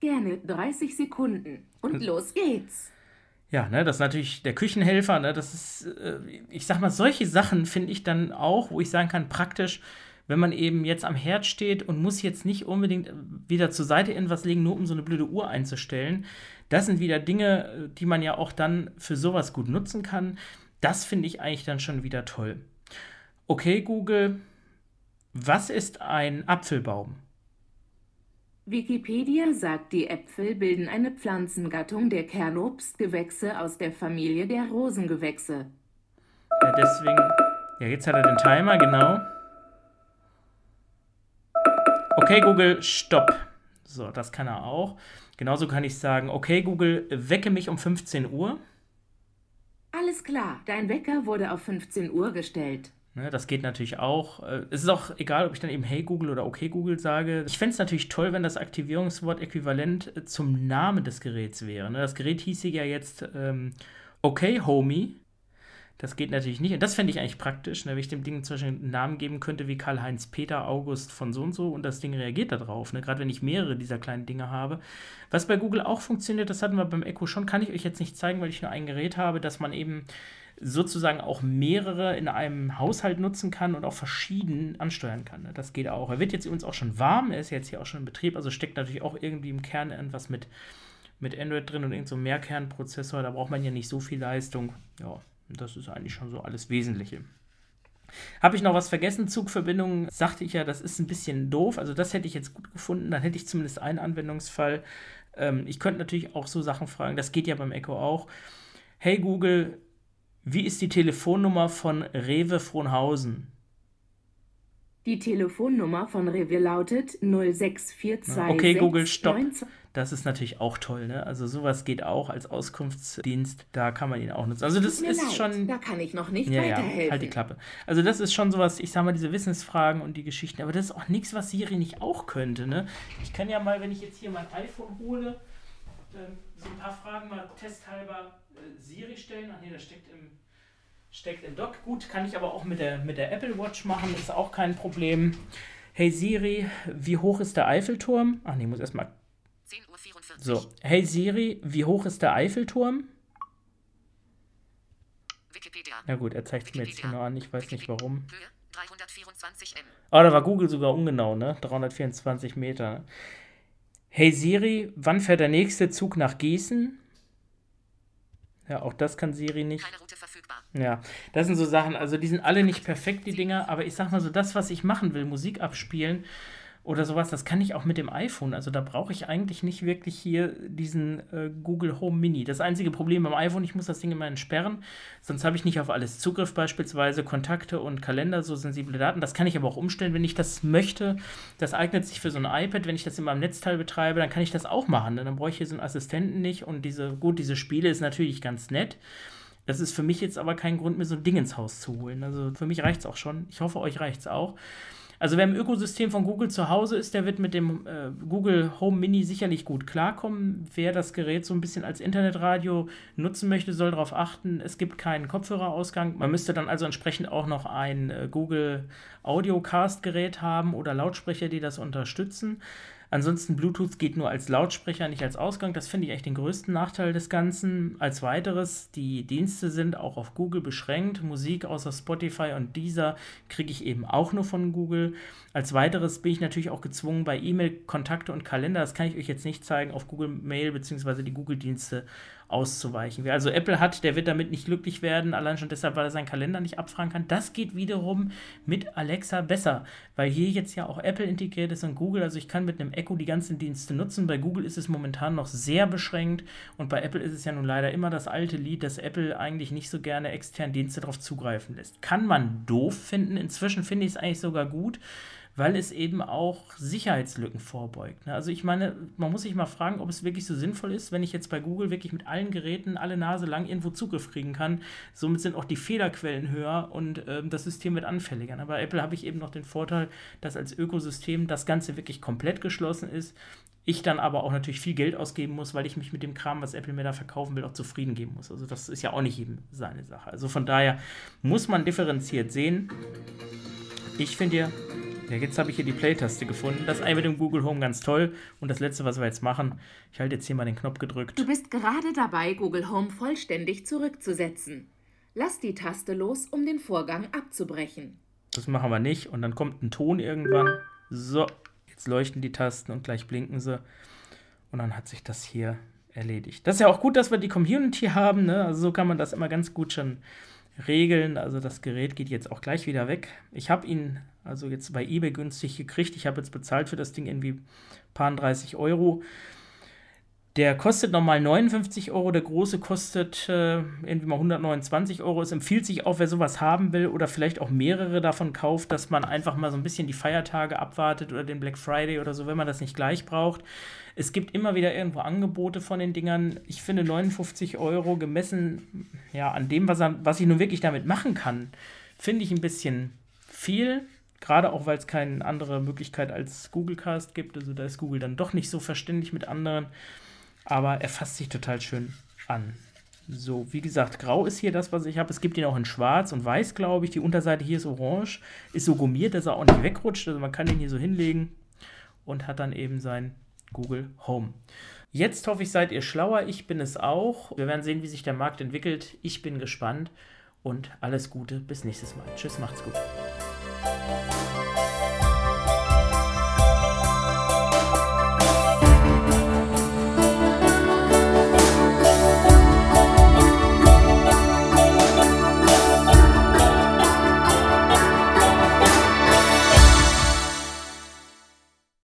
S2: Gerne 30 Sekunden. Und hm. los geht's.
S1: Ja, ne, das ist natürlich der Küchenhelfer, ne, das ist, äh, ich sag mal, solche Sachen finde ich dann auch, wo ich sagen kann, praktisch, wenn man eben jetzt am Herd steht und muss jetzt nicht unbedingt wieder zur Seite irgendwas legen, nur um so eine blöde Uhr einzustellen. Das sind wieder Dinge, die man ja auch dann für sowas gut nutzen kann. Das finde ich eigentlich dann schon wieder toll. Okay, Google, was ist ein Apfelbaum?
S2: Wikipedia sagt, die Äpfel bilden eine Pflanzengattung der Kernobstgewächse aus der Familie der Rosengewächse.
S1: Ja, deswegen. Ja, jetzt hat er den Timer, genau. Okay, Google, stopp. So, das kann er auch. Genauso kann ich sagen, okay, Google, wecke mich um 15 Uhr.
S2: Alles klar, dein Wecker wurde auf 15 Uhr gestellt.
S1: Ne, das geht natürlich auch. Äh, es ist auch egal, ob ich dann eben Hey Google oder Okay Google sage. Ich fände es natürlich toll, wenn das Aktivierungswort äquivalent äh, zum Namen des Geräts wäre. Ne? Das Gerät hieße ja jetzt ähm, Okay Homie. Das geht natürlich nicht. Und das fände ich eigentlich praktisch, ne? wenn ich dem Ding zum Beispiel einen Namen geben könnte wie Karl-Heinz Peter August von so und so und das Ding reagiert darauf. Ne? Gerade wenn ich mehrere dieser kleinen Dinge habe. Was bei Google auch funktioniert, das hatten wir beim Echo schon, kann ich euch jetzt nicht zeigen, weil ich nur ein Gerät habe, dass man eben sozusagen auch mehrere in einem Haushalt nutzen kann und auch verschieden ansteuern kann. Ne? Das geht auch. Er wird jetzt übrigens auch schon warm, er ist jetzt hier auch schon in Betrieb, also steckt natürlich auch irgendwie im Kern irgendwas mit, mit Android drin und irgend so Mehrkernprozessor, da braucht man ja nicht so viel Leistung. Ja, das ist eigentlich schon so alles Wesentliche. Habe ich noch was vergessen? Zugverbindungen, sagte ich ja, das ist ein bisschen doof. Also das hätte ich jetzt gut gefunden. Dann hätte ich zumindest einen Anwendungsfall. Ähm, ich könnte natürlich auch so Sachen fragen. Das geht ja beim Echo auch. Hey Google, wie ist die Telefonnummer von Rewe Frohnhausen?
S2: Die Telefonnummer von Rewe lautet 06422.
S1: Okay, Google, stopp. Das ist natürlich auch toll, ne? Also sowas geht auch als Auskunftsdienst, da kann man ihn auch nutzen. Also das ist leid, schon.
S2: Da kann ich noch nicht
S1: ja,
S2: weiterhelfen. Ja,
S1: halt die Klappe. Also das ist schon sowas, ich sag mal, diese Wissensfragen und die Geschichten, aber das ist auch nichts, was Siri nicht auch könnte, ne? Ich kann ja mal, wenn ich jetzt hier mein iPhone hole, ähm, so ein paar Fragen mal testhalber äh, Siri stellen. Ach nee, das steckt im, steckt im Dock. Gut, kann ich aber auch mit der, mit der Apple Watch machen, ist auch kein Problem. Hey Siri, wie hoch ist der Eiffelturm? Ach nee, muss erstmal. 10.44 Uhr. So, hey Siri, wie hoch ist der Eiffelturm? Wikipedia. Na gut, er zeigt es mir jetzt hier nur an, ich weiß nicht warum. Höhe 324 M. Oh, da war Google sogar ungenau, ne? 324 Meter. Hey Siri, wann fährt der nächste Zug nach Gießen? Ja, auch das kann Siri nicht. Keine Route verfügbar. Ja, das sind so Sachen, also die sind alle nicht perfekt, die Dinger, aber ich sag mal so, das, was ich machen will, Musik abspielen, oder sowas, das kann ich auch mit dem iPhone. Also da brauche ich eigentlich nicht wirklich hier diesen äh, Google Home Mini. Das einzige Problem beim iPhone, ich muss das Ding immer entsperren, sonst habe ich nicht auf alles Zugriff, beispielsweise Kontakte und Kalender, so sensible Daten. Das kann ich aber auch umstellen, wenn ich das möchte. Das eignet sich für so ein iPad, wenn ich das immer im Netzteil betreibe, dann kann ich das auch machen. Dann brauche ich hier so einen Assistenten nicht und diese, gut, diese Spiele ist natürlich ganz nett. Das ist für mich jetzt aber kein Grund, mir so ein Ding ins Haus zu holen. Also für mich reicht es auch schon. Ich hoffe, euch reicht es auch. Also wer im Ökosystem von Google zu Hause ist, der wird mit dem äh, Google Home Mini sicherlich gut klarkommen. Wer das Gerät so ein bisschen als Internetradio nutzen möchte, soll darauf achten, es gibt keinen Kopfhörerausgang. Man müsste dann also entsprechend auch noch ein äh, Google Audiocast Gerät haben oder Lautsprecher, die das unterstützen. Ansonsten Bluetooth geht nur als Lautsprecher, nicht als Ausgang. Das finde ich echt den größten Nachteil des Ganzen. Als weiteres, die Dienste sind auch auf Google beschränkt. Musik außer Spotify und Deezer kriege ich eben auch nur von Google. Als weiteres bin ich natürlich auch gezwungen, bei E-Mail, Kontakte und Kalender, das kann ich euch jetzt nicht zeigen, auf Google Mail bzw. die Google-Dienste auszuweichen. Wer also Apple hat, der wird damit nicht glücklich werden, allein schon deshalb, weil er seinen Kalender nicht abfragen kann. Das geht wiederum mit Alexa besser, weil hier jetzt ja auch Apple integriert ist und Google. Also ich kann mit einem Echo die ganzen Dienste nutzen. Bei Google ist es momentan noch sehr beschränkt und bei Apple ist es ja nun leider immer das alte Lied, dass Apple eigentlich nicht so gerne externe Dienste darauf zugreifen lässt. Kann man doof finden. Inzwischen finde ich es eigentlich sogar gut weil es eben auch Sicherheitslücken vorbeugt. Ne? Also ich meine, man muss sich mal fragen, ob es wirklich so sinnvoll ist, wenn ich jetzt bei Google wirklich mit allen Geräten alle Nase lang irgendwo Zugriff kriegen kann. Somit sind auch die Fehlerquellen höher und äh, das System wird anfälliger. Aber bei Apple habe ich eben noch den Vorteil, dass als Ökosystem das Ganze wirklich komplett geschlossen ist. Ich dann aber auch natürlich viel Geld ausgeben muss, weil ich mich mit dem Kram, was Apple mir da verkaufen will, auch zufrieden geben muss. Also das ist ja auch nicht eben seine Sache. Also von daher muss man differenziert sehen. Ich finde ja, ja, jetzt habe ich hier die Play-Taste gefunden. Das ist mit dem Google Home ganz toll. Und das letzte, was wir jetzt machen, ich halte jetzt hier mal den Knopf gedrückt.
S2: Du bist gerade dabei, Google Home vollständig zurückzusetzen. Lass die Taste los, um den Vorgang abzubrechen.
S1: Das machen wir nicht. Und dann kommt ein Ton irgendwann. So, jetzt leuchten die Tasten und gleich blinken sie. Und dann hat sich das hier erledigt. Das ist ja auch gut, dass wir die Community haben. Ne? Also so kann man das immer ganz gut schon regeln. Also das Gerät geht jetzt auch gleich wieder weg. Ich habe ihn also jetzt bei eBay günstig gekriegt. Ich habe jetzt bezahlt für das Ding irgendwie paar 30 Euro. Der kostet nochmal 59 Euro, der große kostet äh, irgendwie mal 129 Euro. Es empfiehlt sich auch, wer sowas haben will oder vielleicht auch mehrere davon kauft, dass man einfach mal so ein bisschen die Feiertage abwartet oder den Black Friday oder so, wenn man das nicht gleich braucht. Es gibt immer wieder irgendwo Angebote von den Dingern. Ich finde 59 Euro gemessen ja, an dem, was, was ich nun wirklich damit machen kann, finde ich ein bisschen viel. Gerade auch, weil es keine andere Möglichkeit als Google Cast gibt. Also da ist Google dann doch nicht so verständlich mit anderen. Aber er fasst sich total schön an. So, wie gesagt, grau ist hier das, was ich habe. Es gibt ihn auch in schwarz und weiß, glaube ich. Die Unterseite hier ist orange. Ist so gummiert, dass er auch nicht wegrutscht. Also man kann ihn hier so hinlegen und hat dann eben sein Google Home. Jetzt hoffe ich, seid ihr schlauer. Ich bin es auch. Wir werden sehen, wie sich der Markt entwickelt. Ich bin gespannt und alles Gute. Bis nächstes Mal. Tschüss, macht's gut.